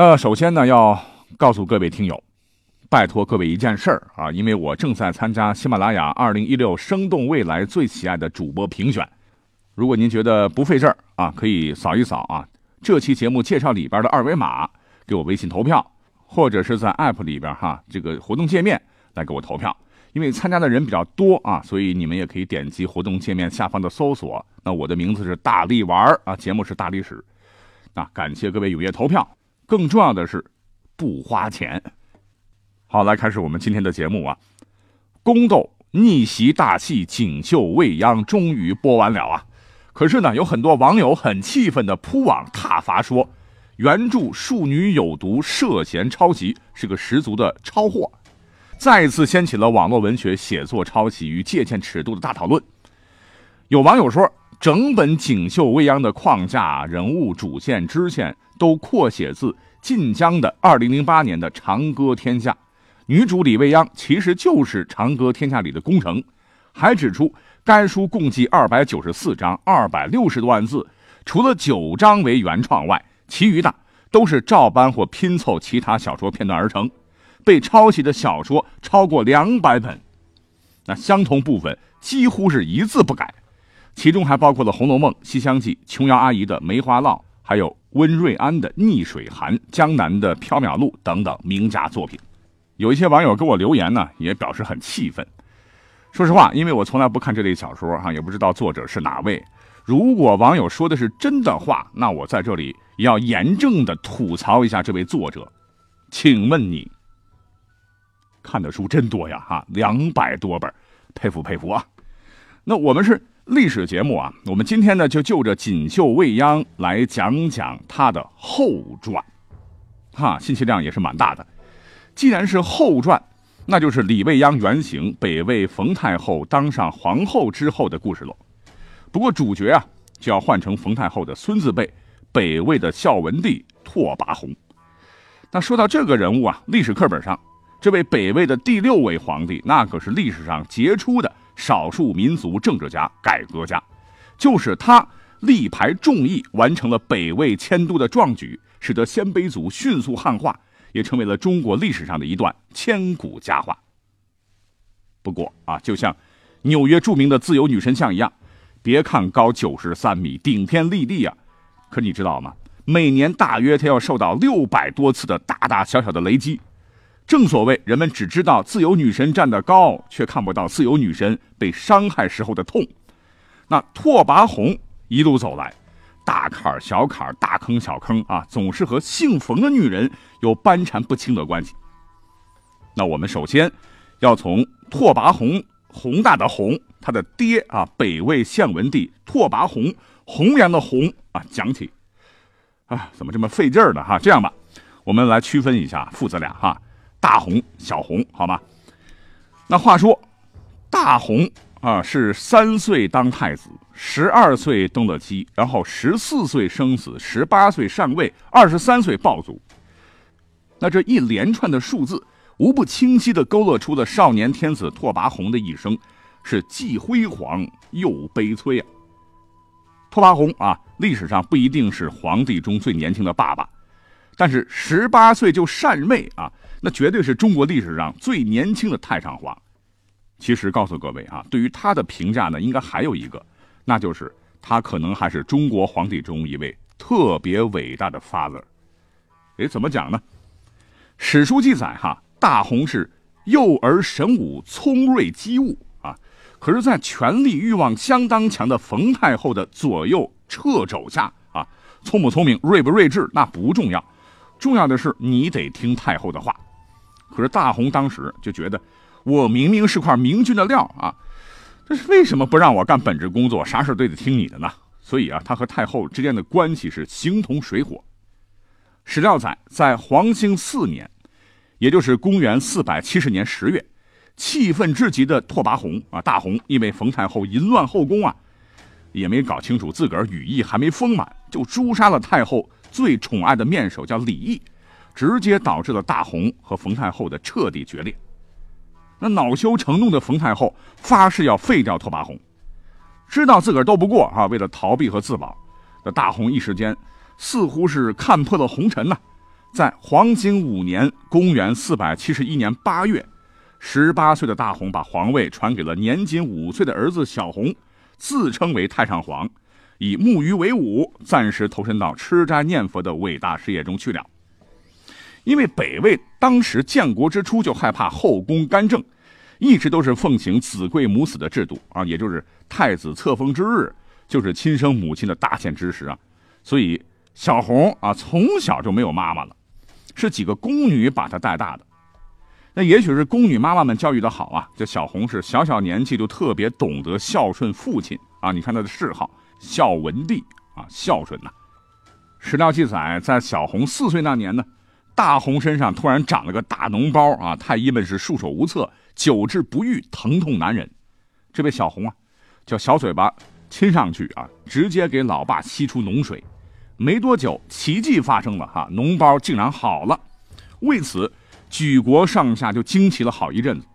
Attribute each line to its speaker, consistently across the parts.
Speaker 1: 那首先呢，要告诉各位听友，拜托各位一件事儿啊，因为我正在参加喜马拉雅二零一六生动未来最喜爱的主播评选。如果您觉得不费事儿啊，可以扫一扫啊这期节目介绍里边的二维码，给我微信投票，或者是在 App 里边哈这个活动界面来给我投票。因为参加的人比较多啊，所以你们也可以点击活动界面下方的搜索。那我的名字是大力玩啊，节目是大历史。那感谢各位踊跃投票。更重要的是，不花钱。好，来开始我们今天的节目啊！宫斗逆袭大戏《锦绣未央》终于播完了啊！可是呢，有很多网友很气愤的扑网挞伐说，原著《庶女有毒》涉嫌抄袭，是个十足的抄货，再一次掀起了网络文学写作抄袭与借鉴尺度的大讨论。有网友说，整本《锦绣未央》的框架、人物、主线、支线。都扩写自晋江的二零零八年的《长歌天下》，女主李未央其实就是《长歌天下》里的宫城，还指出该书共计二百九十四章，二百六十多万字，除了九章为原创外，其余的都是照搬或拼凑其他小说片段而成。被抄袭的小说超过两百本，那相同部分几乎是一字不改，其中还包括了《红楼梦》《西厢记》、琼瑶阿姨的《梅花烙》，还有。温瑞安的《逆水寒》，江南的《缥缈录》等等名家作品，有一些网友给我留言呢，也表示很气愤。说实话，因为我从来不看这类小说哈，也不知道作者是哪位。如果网友说的是真的话，那我在这里要严正的吐槽一下这位作者。请问你看的书真多呀哈，两百多本，佩服佩服啊！那我们是。历史节目啊，我们今天呢就就着《锦绣未央》来讲讲它的后传，哈，信息量也是蛮大的。既然是后传，那就是李未央原型北魏冯太后当上皇后之后的故事喽。不过主角啊就要换成冯太后的孙子辈，北魏的孝文帝拓跋宏。那说到这个人物啊，历史课本上这位北魏的第六位皇帝，那可是历史上杰出的。少数民族政治家、改革家，就是他力排众议，完成了北魏迁都的壮举，使得鲜卑族迅速汉化，也成为了中国历史上的一段千古佳话。不过啊，就像纽约著名的自由女神像一样，别看高九十三米，顶天立地啊，可你知道吗？每年大约他要受到六百多次的大大小小的雷击。正所谓，人们只知道自由女神站得高，却看不到自由女神被伤害时候的痛。那拓跋宏一路走来，大坎小坎大坑小坑啊，总是和姓冯的女人有斑缠不清的关系。那我们首先要从拓跋宏宏大的宏，他的爹啊，北魏献文帝拓跋宏弘扬的宏啊讲起。啊，怎么这么费劲儿呢？哈，这样吧，我们来区分一下父子俩哈。大红、小红，好吗？那话说，大红啊是三岁当太子，十二岁登了基，然后十四岁生子，十八岁上位，二十三岁暴卒。那这一连串的数字，无不清晰地勾勒出了少年天子拓跋宏的一生，是既辉煌又悲催啊。拓跋宏啊，历史上不一定是皇帝中最年轻的爸爸，但是十八岁就禅位啊。那绝对是中国历史上最年轻的太上皇。其实告诉各位啊，对于他的评价呢，应该还有一个，那就是他可能还是中国皇帝中一位特别伟大的 father。哎，怎么讲呢？史书记载哈，大洪是幼儿神武、聪锐机务啊。可是，在权力欲望相当强的冯太后的左右掣肘下啊，聪不聪明、睿不睿智那不重要，重要的是你得听太后的话。可是大红当时就觉得，我明明是块明君的料啊，这是为什么不让我干本职工作，啥事都得听你的呢？所以啊，他和太后之间的关系是形同水火。史料载，在黄兴四年，也就是公元四百七十年十月，气愤至极的拓跋宏啊，大红因为冯太后淫乱后宫啊，也没搞清楚自个儿羽翼还没丰满，就诛杀了太后最宠爱的面首，叫李毅，直接导致了大红和冯太后的彻底决裂。那恼羞成怒的冯太后发誓要废掉拓跋宏，知道自个儿斗不过啊，为了逃避和自保，那大红一时间。似乎是看破了红尘呐，在黄兴五年（公元471年）八月，十八岁的大红把皇位传给了年仅五岁的儿子小红，自称为太上皇，以木鱼为伍，暂时投身到吃斋念佛的伟大事业中去了。因为北魏当时建国之初就害怕后宫干政，一直都是奉行子贵母死的制度啊，也就是太子册封之日就是亲生母亲的大限之时啊，所以。小红啊，从小就没有妈妈了，是几个宫女把她带大的。那也许是宫女妈妈们教育的好啊，这小红是小小年纪就特别懂得孝顺父亲啊。你看她的谥号孝文帝啊，孝顺呐。史料记载，在小红四岁那年呢，大红身上突然长了个大脓包啊，太医们是束手无策，久治不愈，疼痛难忍。这位小红啊，叫小嘴巴亲上去啊，直接给老爸吸出脓水。没多久，奇迹发生了哈，脓包竟然好了。为此，举国上下就惊奇了好一阵子。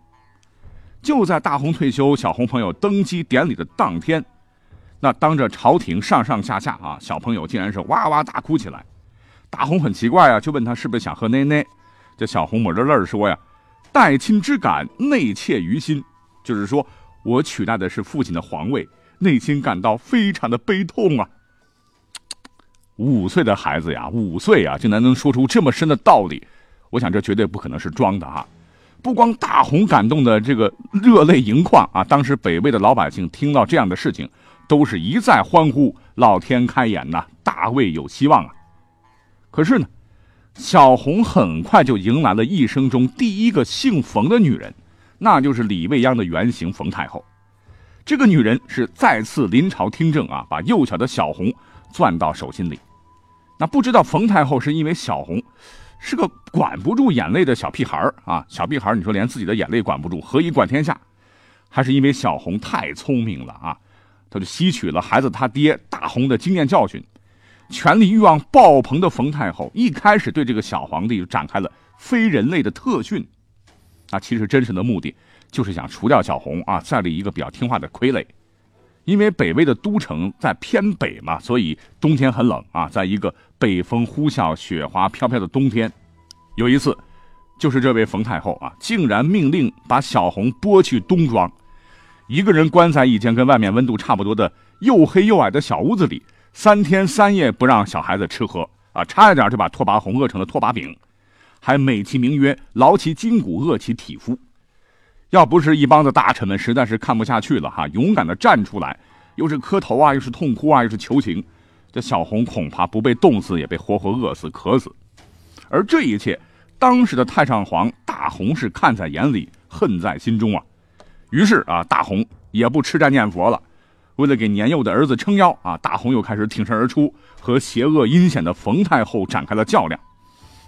Speaker 1: 就在大红退休、小红朋友登基典礼的当天，那当着朝廷上上下下啊，小朋友竟然是哇哇大哭起来。大红很奇怪啊，就问他是不是想喝奶奶。这小红抹着泪说呀：“待亲之感，内切于心。”就是说我取代的是父亲的皇位，内心感到非常的悲痛啊。五岁的孩子呀，五岁啊，竟然能说出这么深的道理，我想这绝对不可能是装的啊！不光大红感动的这个热泪盈眶啊，当时北魏的老百姓听到这样的事情，都是一再欢呼：“老天开眼呐，大魏有希望啊！”可是呢，小红很快就迎来了一生中第一个姓冯的女人，那就是李未央的原型冯太后。这个女人是再次临朝听政啊，把幼小的小红。攥到手心里，那不知道冯太后是因为小红是个管不住眼泪的小屁孩啊，小屁孩你说连自己的眼泪管不住，何以管天下？还是因为小红太聪明了啊？他就吸取了孩子他爹大红的经验教训，权力欲望爆棚的冯太后一开始对这个小皇帝就展开了非人类的特训，啊，其实真实的目的就是想除掉小红啊，再立一个比较听话的傀儡。因为北魏的都城在偏北嘛，所以冬天很冷啊。在一个北风呼啸、雪花飘飘的冬天，有一次，就是这位冯太后啊，竟然命令把小红拨去冬庄，一个人关在一间跟外面温度差不多的又黑又矮的小屋子里，三天三夜不让小孩子吃喝啊，差一点就把拓跋宏饿成了拓跋饼，还美其名曰劳其筋骨、饿其体肤。要不是一帮子大臣们实在是看不下去了哈，勇敢的站出来，又是磕头啊，又是痛哭啊，又是求情，这小红恐怕不被冻死，也被活活饿死、渴死。而这一切，当时的太上皇大红是看在眼里，恨在心中啊。于是啊，大红也不吃斋念佛了，为了给年幼的儿子撑腰啊，大红又开始挺身而出，和邪恶阴险的冯太后展开了较量。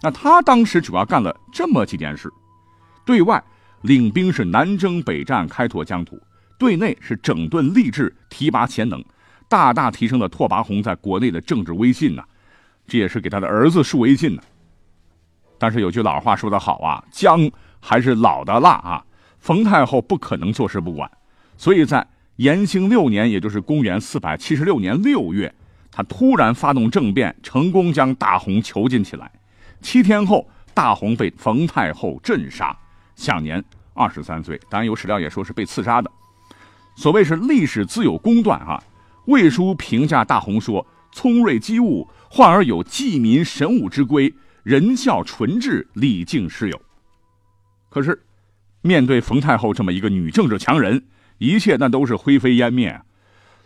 Speaker 1: 那他当时主要干了这么几件事，对外。领兵是南征北战，开拓疆土；对内是整顿吏治，提拔贤能，大大提升了拓跋宏在国内的政治威信呐。这也是给他的儿子树威信呢。但是有句老话说得好啊，姜还是老的辣啊。冯太后不可能坐视不管，所以在延兴六年，也就是公元四百七十六年六月，他突然发动政变，成功将大红囚禁起来。七天后，大红被冯太后镇杀。享年二十三岁，当然有史料也说是被刺杀的。所谓是历史自有公断啊。魏书评价大红说：“聪锐机务，患而有济民神武之规，仁孝纯质，礼敬师友。”可是，面对冯太后这么一个女政治强人，一切那都是灰飞烟灭。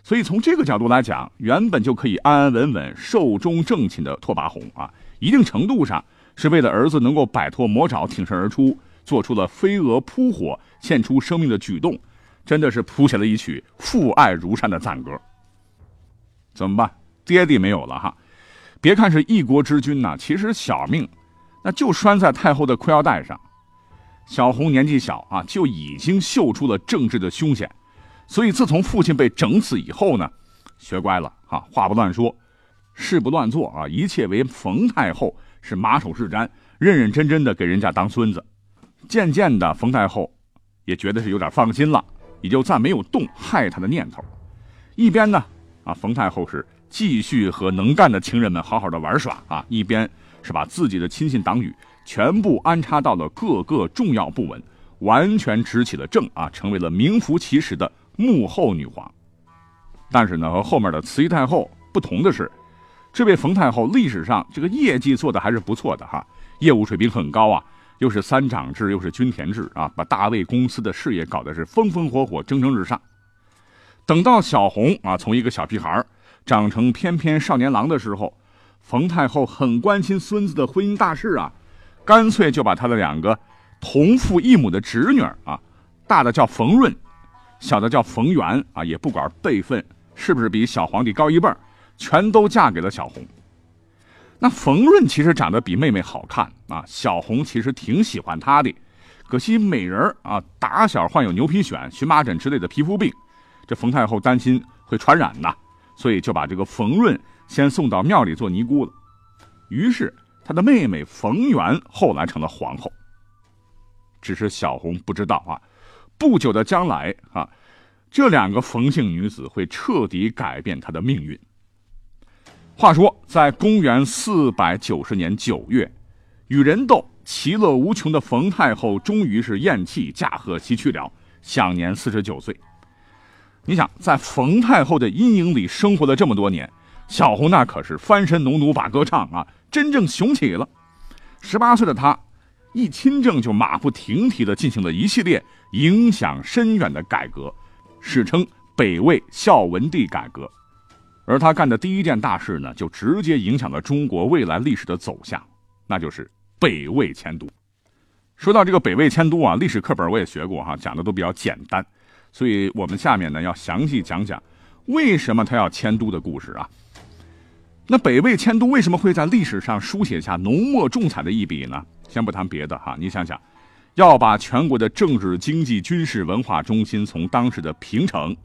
Speaker 1: 所以从这个角度来讲，原本就可以安安稳稳、寿终正寝的拓跋宏啊，一定程度上是为了儿子能够摆脱魔爪，挺身而出。做出了飞蛾扑火、献出生命的举动，真的是谱写了一曲父爱如山的赞歌。怎么办？爹地没有了哈，别看是一国之君呐，其实小命那就拴在太后的裤腰带上。小红年纪小啊，就已经嗅出了政治的凶险，所以自从父亲被整死以后呢，学乖了啊，话不乱说，事不乱做啊，一切为冯太后是马首是瞻，认认真真的给人家当孙子。渐渐的，冯太后也觉得是有点放心了，也就再没有动害他的念头。一边呢，啊，冯太后是继续和能干的情人们好好的玩耍啊，一边是把自己的亲信党羽全部安插到了各个重要部门，完全执起了政啊，成为了名副其实的幕后女皇。但是呢，和后面的慈禧太后不同的是，这位冯太后历史上这个业绩做的还是不错的哈，业务水平很高啊。又是三长制，又是均田制啊，把大卫公司的事业搞得是风风火火、蒸蒸日上。等到小红啊，从一个小屁孩长成翩翩少年郎的时候，冯太后很关心孙子的婚姻大事啊，干脆就把他的两个同父异母的侄女啊，大的叫冯润，小的叫冯媛啊，也不管辈分是不是比小皇帝高一辈全都嫁给了小红。那冯润其实长得比妹妹好看啊，小红其实挺喜欢她的，可惜美人啊，打小患有牛皮癣、荨麻疹之类的皮肤病，这冯太后担心会传染呐，所以就把这个冯润先送到庙里做尼姑了。于是她的妹妹冯媛后来成了皇后。只是小红不知道啊，不久的将来啊，这两个冯姓女子会彻底改变她的命运。话说，在公元四百九十年九月，与人斗其乐无穷的冯太后终于是咽气驾鹤西去了，享年四十九岁。你想，在冯太后的阴影里生活了这么多年，小红那可是翻身农奴把歌唱啊，真正雄起了。十八岁的她，一亲政就马不停蹄地进行了一系列影响深远的改革，史称北魏孝文帝改革。而他干的第一件大事呢，就直接影响了中国未来历史的走向，那就是北魏迁都。说到这个北魏迁都啊，历史课本我也学过哈，讲的都比较简单，所以我们下面呢要详细讲讲为什么他要迁都的故事啊。那北魏迁都为什么会在历史上书写下浓墨重彩的一笔呢？先不谈别的哈，你想想，要把全国的政治、经济、军事、文化中心从当时的平城，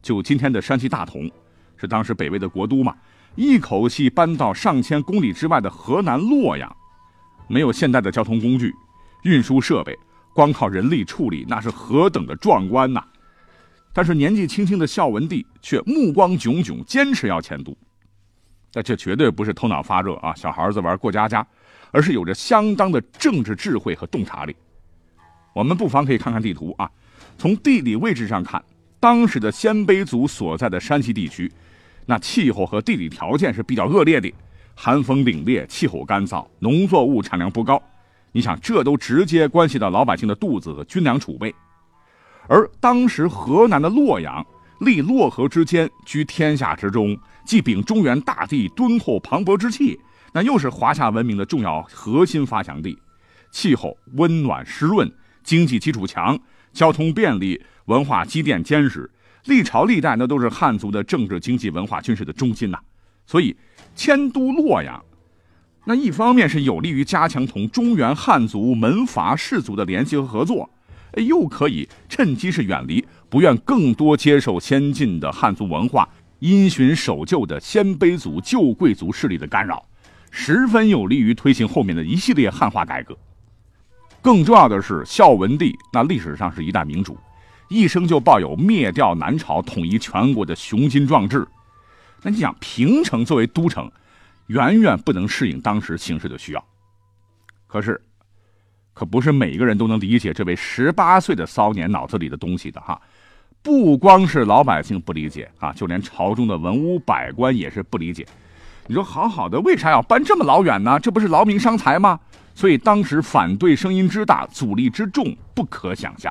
Speaker 1: 就今天的山西大同。是当时北魏的国都嘛，一口气搬到上千公里之外的河南洛阳，没有现代的交通工具、运输设备，光靠人力处理，那是何等的壮观呐！但是年纪轻轻的孝文帝却目光炯炯，坚持要迁都。那这绝对不是头脑发热啊，小孩子玩过家家，而是有着相当的政治智慧和洞察力。我们不妨可以看看地图啊，从地理位置上看，当时的鲜卑族所在的山西地区。那气候和地理条件是比较恶劣的，寒风凛冽，气候干燥，农作物产量不高。你想，这都直接关系到老百姓的肚子和军粮储备。而当时河南的洛阳，立洛河之间，居天下之中，既秉中原大地敦厚磅礴之气，那又是华夏文明的重要核心发祥地。气候温暖湿润，经济基础强，交通便利，文化积淀坚实。历朝历代那都是汉族的政治、经济、文化、军事的中心呐，所以迁都洛阳，那一方面是有利于加强同中原汉族门阀士族的联系和合作，又可以趁机是远离不愿更多接受先进的汉族文化、因循守旧的鲜卑族旧贵族势力的干扰，十分有利于推行后面的一系列汉化改革。更重要的是，孝文帝那历史上是一代明主。一生就抱有灭掉南朝、统一全国的雄心壮志。那你想，平城作为都城，远远不能适应当时形势的需要。可是，可不是每一个人都能理解这位十八岁的骚年脑子里的东西的哈。不光是老百姓不理解啊，就连朝中的文武百官也是不理解。你说好好的，为啥要搬这么老远呢？这不是劳民伤财吗？所以当时反对声音之大，阻力之重，不可想象。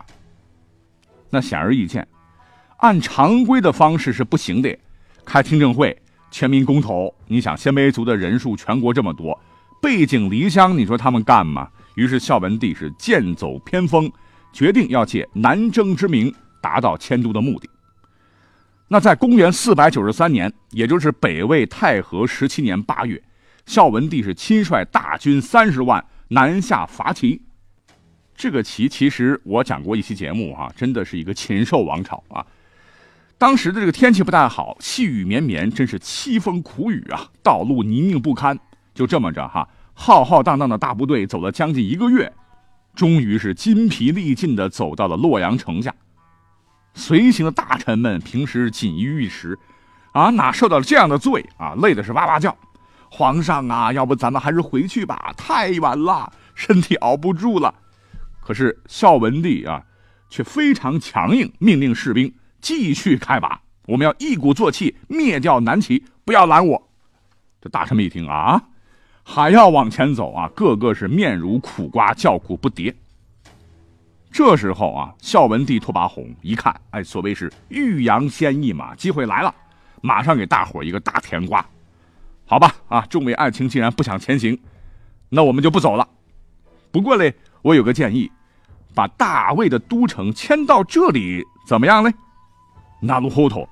Speaker 1: 那显而易见，按常规的方式是不行的。开听证会、全民公投，你想鲜卑族的人数全国这么多，背井离乡，你说他们干吗？于是孝文帝是剑走偏锋，决定要借南征之名达到迁都的目的。那在公元四百九十三年，也就是北魏太和十七年八月，孝文帝是亲率大军三十万南下伐齐。这个齐其实我讲过一期节目哈，真的是一个禽兽王朝啊。当时的这个天气不太好，细雨绵绵，真是凄风苦雨啊，道路泥泞不堪。就这么着哈，浩浩荡荡的大部队走了将近一个月，终于是筋疲力尽的走到了洛阳城下。随行的大臣们平时锦衣玉食，啊，哪受到了这样的罪啊？累的是哇哇叫。皇上啊，要不咱们还是回去吧，太晚了，身体熬不住了。可是孝文帝啊，却非常强硬，命令士兵继续开拔，我们要一鼓作气灭掉南齐，不要拦我。这大臣们一听啊，还要往前走啊，个个是面如苦瓜，叫苦不迭。这时候啊，孝文帝拓跋宏一看，哎，所谓是欲扬先抑嘛，机会来了，马上给大伙一个大甜瓜。好吧，啊，众位爱卿既然不想前行，那我们就不走了。不过嘞。我有个建议，把大魏的都城迁到这里，怎么样嘞？那鲁糊涂，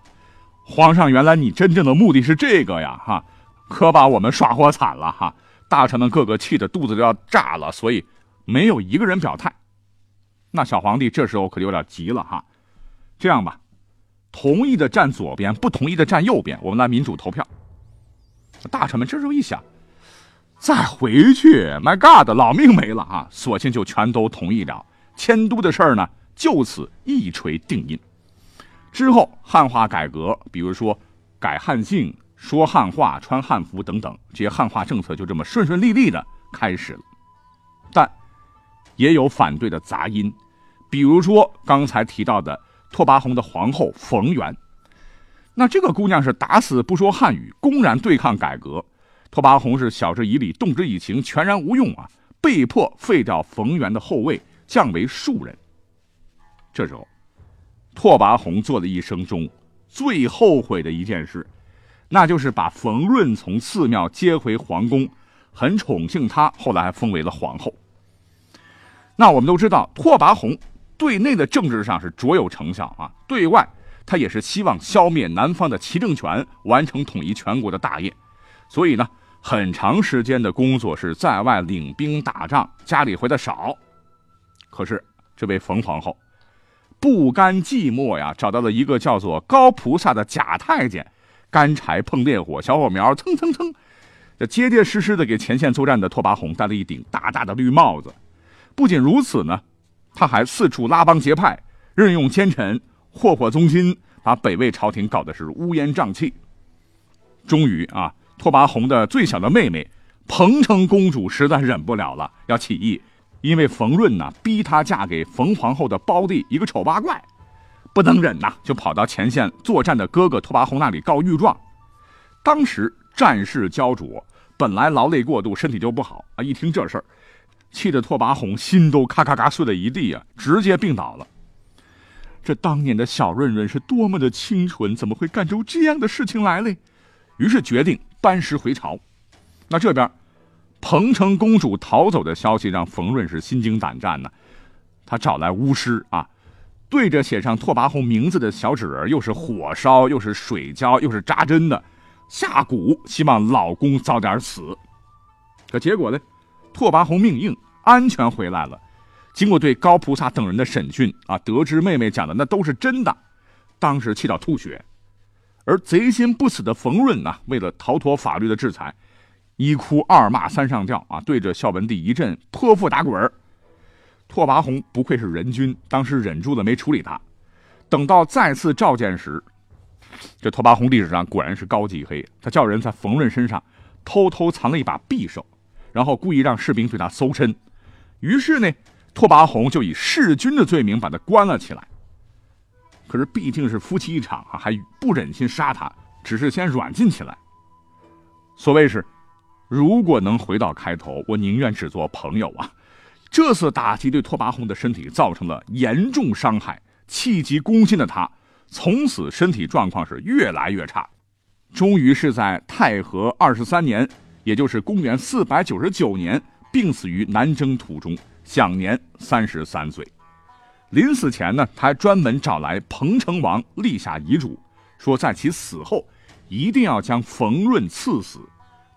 Speaker 1: 皇上，原来你真正的目的是这个呀，哈，可把我们耍活惨了哈！大臣们个个气得肚子都要炸了，所以没有一个人表态。那小皇帝这时候可就有点急了哈，这样吧，同意的站左边，不同意的站右边，我们来民主投票。大臣们这时候一想。再回去，My God，老命没了啊！索性就全都同意了，迁都的事儿呢，就此一锤定音。之后汉化改革，比如说改汉姓、说汉话、穿汉服等等，这些汉化政策就这么顺顺利利的开始了。但也有反对的杂音，比如说刚才提到的拓跋宏的皇后冯源，那这个姑娘是打死不说汉语，公然对抗改革。拓跋宏是晓之以理，动之以情，全然无用啊！被迫废掉冯源的后位，降为庶人。这时候，拓跋宏做了一生中最后悔的一件事，那就是把冯润从寺庙接回皇宫，很宠幸他，后来还封为了皇后。那我们都知道，拓跋宏对内的政治上是卓有成效啊，对外他也是希望消灭南方的齐政权，完成统一全国的大业，所以呢。很长时间的工作是在外领兵打仗，家里回的少。可是这位冯皇后不甘寂寞呀，找到了一个叫做高菩萨的假太监，干柴碰烈火，小火苗蹭蹭蹭，这结结实实的给前线作战的拓跋宏戴了一顶大大的绿帽子。不仅如此呢，他还四处拉帮结派，任用奸臣，祸祸宗亲，把北魏朝廷搞得是乌烟瘴气。终于啊。拓跋宏的最小的妹妹彭城公主实在忍不了了，要起义，因为冯润呢逼她嫁给冯皇后的胞弟一个丑八怪，不能忍呐，就跑到前线作战的哥哥拓跋宏那里告御状。当时战事焦灼，本来劳累过度，身体就不好啊，一听这事儿，气得拓跋宏心都咔咔咔碎了一地啊，直接病倒了。这当年的小润润是多么的清纯，怎么会干出这样的事情来嘞？于是决定。班师回朝，那这边，彭城公主逃走的消息让冯润是心惊胆战呢。他找来巫师啊，对着写上拓跋宏名字的小纸人，又是火烧，又是水浇，又是扎针的，下蛊，希望老公早点死。可结果呢，拓跋宏命硬，安全回来了。经过对高菩萨等人的审讯啊，得知妹妹讲的那都是真的，当时气到吐血。而贼心不死的冯润呢，为了逃脱法律的制裁，一哭二骂三上吊啊，对着孝文帝一阵泼妇打滚拓跋宏不愧是人君，当时忍住了没处理他。等到再次召见时，这拓跋宏历史上果然是高级黑，他叫人在冯润身上偷偷藏了一把匕首，然后故意让士兵对他搜身。于是呢，拓跋宏就以弑君的罪名把他关了起来。可是毕竟是夫妻一场啊，还不忍心杀他，只是先软禁起来。所谓是，如果能回到开头，我宁愿只做朋友啊。这次打击对拓跋宏的身体造成了严重伤害，气急攻心的他，从此身体状况是越来越差，终于是在太和二十三年，也就是公元四百九十九年，病死于南征途中，享年三十三岁。临死前呢，他还专门找来彭城王立下遗嘱，说在其死后一定要将冯润赐死，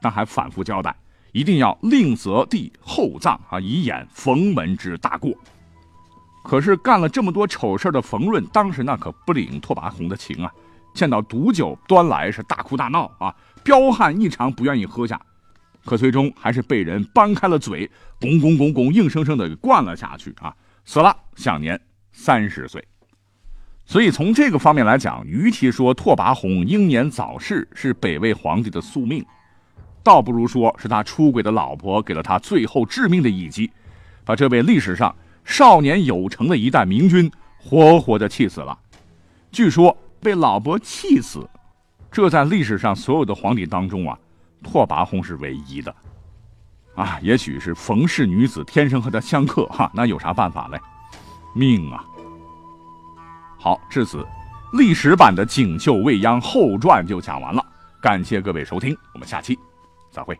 Speaker 1: 但还反复交代，一定要令择帝厚葬啊，以掩冯门之大过。可是干了这么多丑事的冯润，当时那可不领拓跋宏的情啊！见到毒酒端来，是大哭大闹啊，彪悍异常，不愿意喝下。可最终还是被人掰开了嘴，拱拱拱拱，硬生生的给灌了下去啊！死了，享年三十岁。所以从这个方面来讲，与其说拓跋宏英年早逝是北魏皇帝的宿命，倒不如说是他出轨的老婆给了他最后致命的一击，把这位历史上。少年有成的一代明君，活活的气死了。据说被老婆气死，这在历史上所有的皇帝当中啊，拓跋宏是唯一的。啊，也许是冯氏女子天生和他相克哈，那有啥办法嘞？命啊！好，至此，历史版的《锦绣未央》后传就讲完了。感谢各位收听，我们下期再会。